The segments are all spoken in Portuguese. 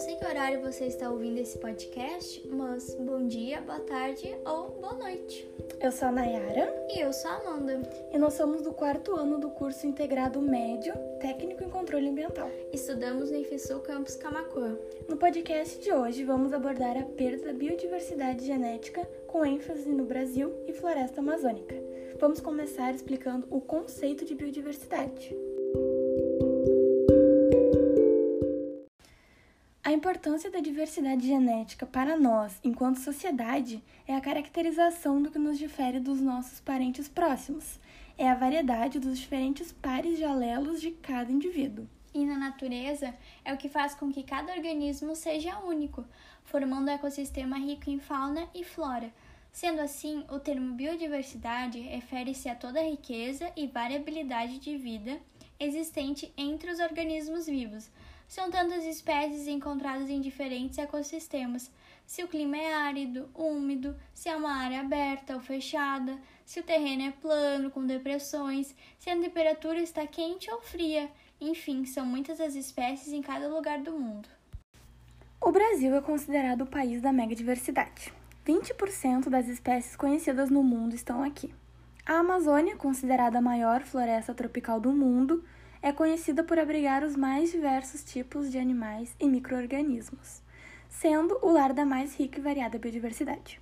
sei que horário você está ouvindo esse podcast, mas bom dia, boa tarde ou boa noite. Eu sou a Nayara. E eu sou a Amanda. E nós somos do quarto ano do curso integrado médio Técnico em Controle Ambiental. Estudamos no IFSU Campus Camacuã. No podcast de hoje, vamos abordar a perda da biodiversidade genética com ênfase no Brasil e floresta amazônica. Vamos começar explicando o conceito de biodiversidade. Importância da diversidade genética para nós, enquanto sociedade, é a caracterização do que nos difere dos nossos parentes próximos. É a variedade dos diferentes pares de alelos de cada indivíduo. E na natureza é o que faz com que cada organismo seja único, formando um ecossistema rico em fauna e flora. Sendo assim, o termo biodiversidade refere-se a toda a riqueza e variabilidade de vida existente entre os organismos vivos são tantas espécies encontradas em diferentes ecossistemas. Se o clima é árido, úmido, se é uma área aberta ou fechada, se o terreno é plano, com depressões, se a temperatura está quente ou fria. Enfim, são muitas as espécies em cada lugar do mundo. O Brasil é considerado o país da megadiversidade. 20% das espécies conhecidas no mundo estão aqui. A Amazônia, considerada a maior floresta tropical do mundo, é conhecida por abrigar os mais diversos tipos de animais e microorganismos, sendo o lar da mais rica e variada biodiversidade.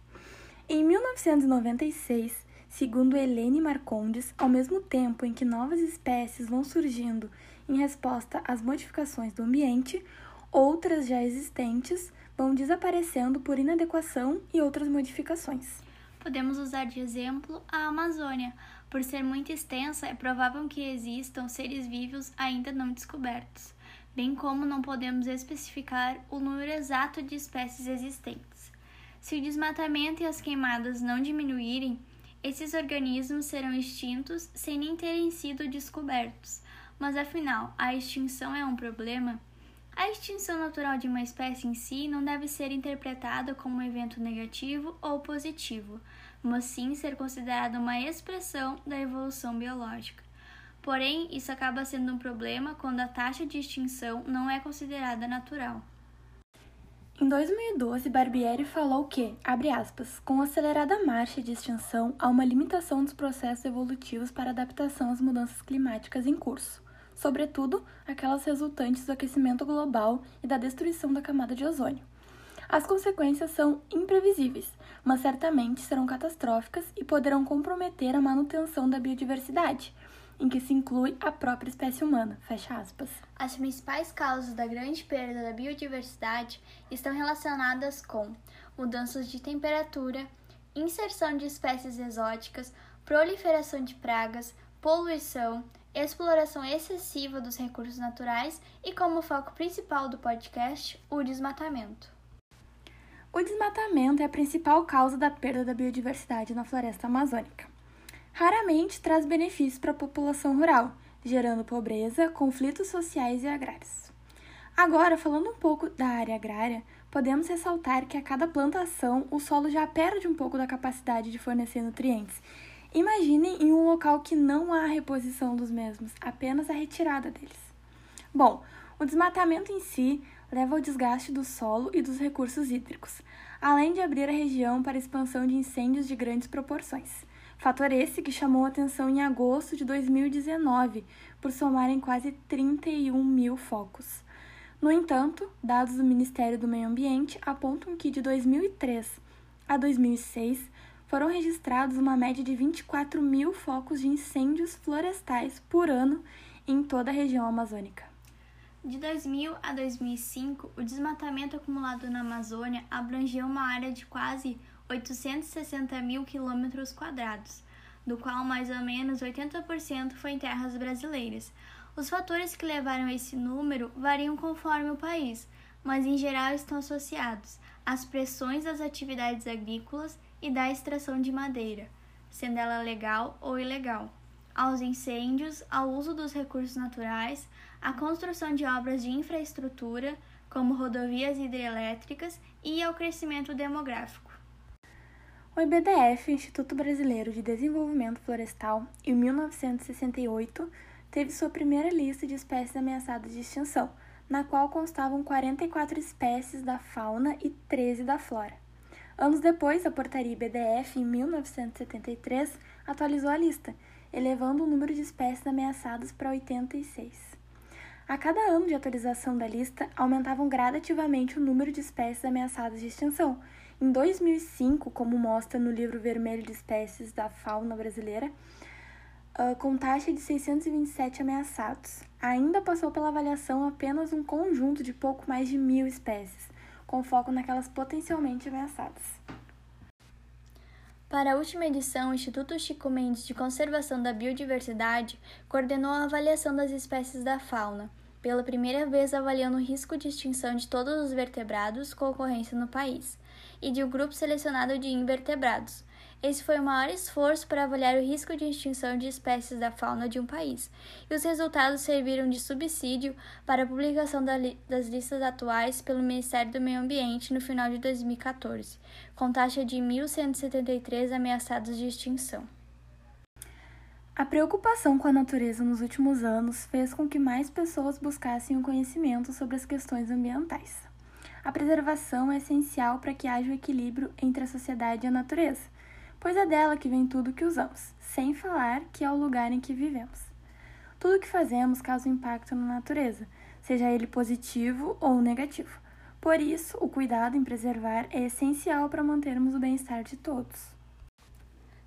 Em 1996, segundo Helene Marcondes, ao mesmo tempo em que novas espécies vão surgindo em resposta às modificações do ambiente, outras já existentes vão desaparecendo por inadequação e outras modificações. Podemos usar de exemplo a Amazônia, por ser muito extensa, é provável que existam seres vivos ainda não descobertos, bem como não podemos especificar o número exato de espécies existentes. Se o desmatamento e as queimadas não diminuírem, esses organismos serão extintos sem nem terem sido descobertos. Mas afinal, a extinção é um problema? A extinção natural de uma espécie em si não deve ser interpretada como um evento negativo ou positivo, mas sim ser considerada uma expressão da evolução biológica. Porém, isso acaba sendo um problema quando a taxa de extinção não é considerada natural. Em 2012, Barbieri falou que, abre aspas, com acelerada marcha de extinção, há uma limitação dos processos evolutivos para adaptação às mudanças climáticas em curso, sobretudo aquelas resultantes do aquecimento global e da destruição da camada de ozônio. As consequências são imprevisíveis, mas certamente serão catastróficas e poderão comprometer a manutenção da biodiversidade, em que se inclui a própria espécie humana. Fecha aspas. As principais causas da grande perda da biodiversidade estão relacionadas com mudanças de temperatura, inserção de espécies exóticas, proliferação de pragas, poluição, exploração excessiva dos recursos naturais e, como foco principal do podcast, o desmatamento. O desmatamento é a principal causa da perda da biodiversidade na floresta amazônica. Raramente traz benefícios para a população rural, gerando pobreza, conflitos sociais e agrários. Agora, falando um pouco da área agrária, podemos ressaltar que a cada plantação o solo já perde um pouco da capacidade de fornecer nutrientes. Imaginem em um local que não há reposição dos mesmos, apenas a retirada deles. Bom, o desmatamento em si leva ao desgaste do solo e dos recursos hídricos, além de abrir a região para a expansão de incêndios de grandes proporções. Fator esse que chamou atenção em agosto de 2019, por somarem quase 31 mil focos. No entanto, dados do Ministério do Meio Ambiente apontam que de 2003 a 2006 foram registrados uma média de 24 mil focos de incêndios florestais por ano em toda a região amazônica. De 2000 a 2005, o desmatamento acumulado na Amazônia abrangeu uma área de quase 860 mil quilômetros quadrados, do qual mais ou menos 80% foi em terras brasileiras. Os fatores que levaram a esse número variam conforme o país, mas em geral estão associados às pressões das atividades agrícolas e da extração de madeira, sendo ela legal ou ilegal aos incêndios, ao uso dos recursos naturais, à construção de obras de infraestrutura, como rodovias hidrelétricas, e ao crescimento demográfico. O IBDF, Instituto Brasileiro de Desenvolvimento Florestal, em 1968, teve sua primeira lista de espécies ameaçadas de extinção, na qual constavam 44 espécies da fauna e 13 da flora. Anos depois, a portaria BDF, em 1973, atualizou a lista, elevando o número de espécies ameaçadas para 86. A cada ano de atualização da lista, aumentavam gradativamente o número de espécies ameaçadas de extinção. Em 2005, como mostra no livro vermelho de espécies da fauna brasileira, uh, com taxa de 627 ameaçados. Ainda passou pela avaliação apenas um conjunto de pouco mais de mil espécies, com foco naquelas potencialmente ameaçadas. Para a última edição, o Instituto Chico Mendes de Conservação da Biodiversidade coordenou a avaliação das espécies da fauna, pela primeira vez avaliando o risco de extinção de todos os vertebrados com ocorrência no país, e de um grupo selecionado de invertebrados, esse foi o maior esforço para avaliar o risco de extinção de espécies da fauna de um país, e os resultados serviram de subsídio para a publicação das listas atuais pelo Ministério do Meio Ambiente no final de 2014, com taxa de 1.173 ameaçados de extinção. A preocupação com a natureza nos últimos anos fez com que mais pessoas buscassem o conhecimento sobre as questões ambientais. A preservação é essencial para que haja o equilíbrio entre a sociedade e a natureza pois é dela que vem tudo que usamos, sem falar que é o lugar em que vivemos. Tudo que fazemos causa impacto na natureza, seja ele positivo ou negativo. Por isso, o cuidado em preservar é essencial para mantermos o bem-estar de todos.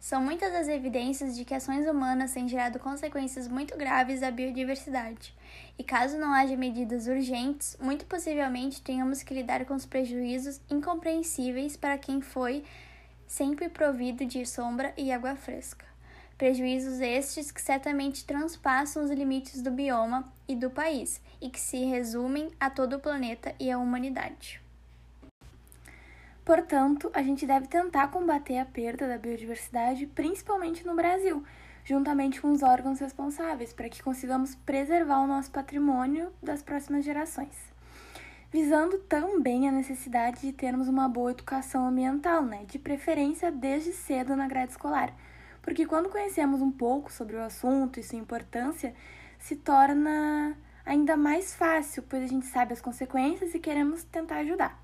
São muitas as evidências de que ações humanas têm gerado consequências muito graves à biodiversidade, e caso não haja medidas urgentes, muito possivelmente tenhamos que lidar com os prejuízos incompreensíveis para quem foi sempre provido de sombra e água fresca. Prejuízos estes que certamente transpassam os limites do bioma e do país e que se resumem a todo o planeta e a humanidade. Portanto, a gente deve tentar combater a perda da biodiversidade, principalmente no Brasil, juntamente com os órgãos responsáveis, para que consigamos preservar o nosso patrimônio das próximas gerações visando também a necessidade de termos uma boa educação ambiental, né? De preferência desde cedo na grade escolar. Porque quando conhecemos um pouco sobre o assunto e sua importância, se torna ainda mais fácil, pois a gente sabe as consequências e queremos tentar ajudar.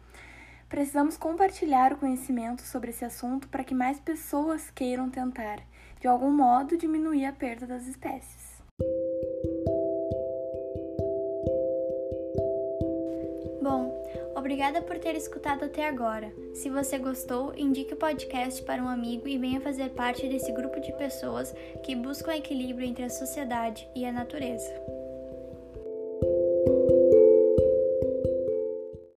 Precisamos compartilhar o conhecimento sobre esse assunto para que mais pessoas queiram tentar, de algum modo, diminuir a perda das espécies. Obrigada por ter escutado até agora. Se você gostou, indique o podcast para um amigo e venha fazer parte desse grupo de pessoas que buscam equilíbrio entre a sociedade e a natureza.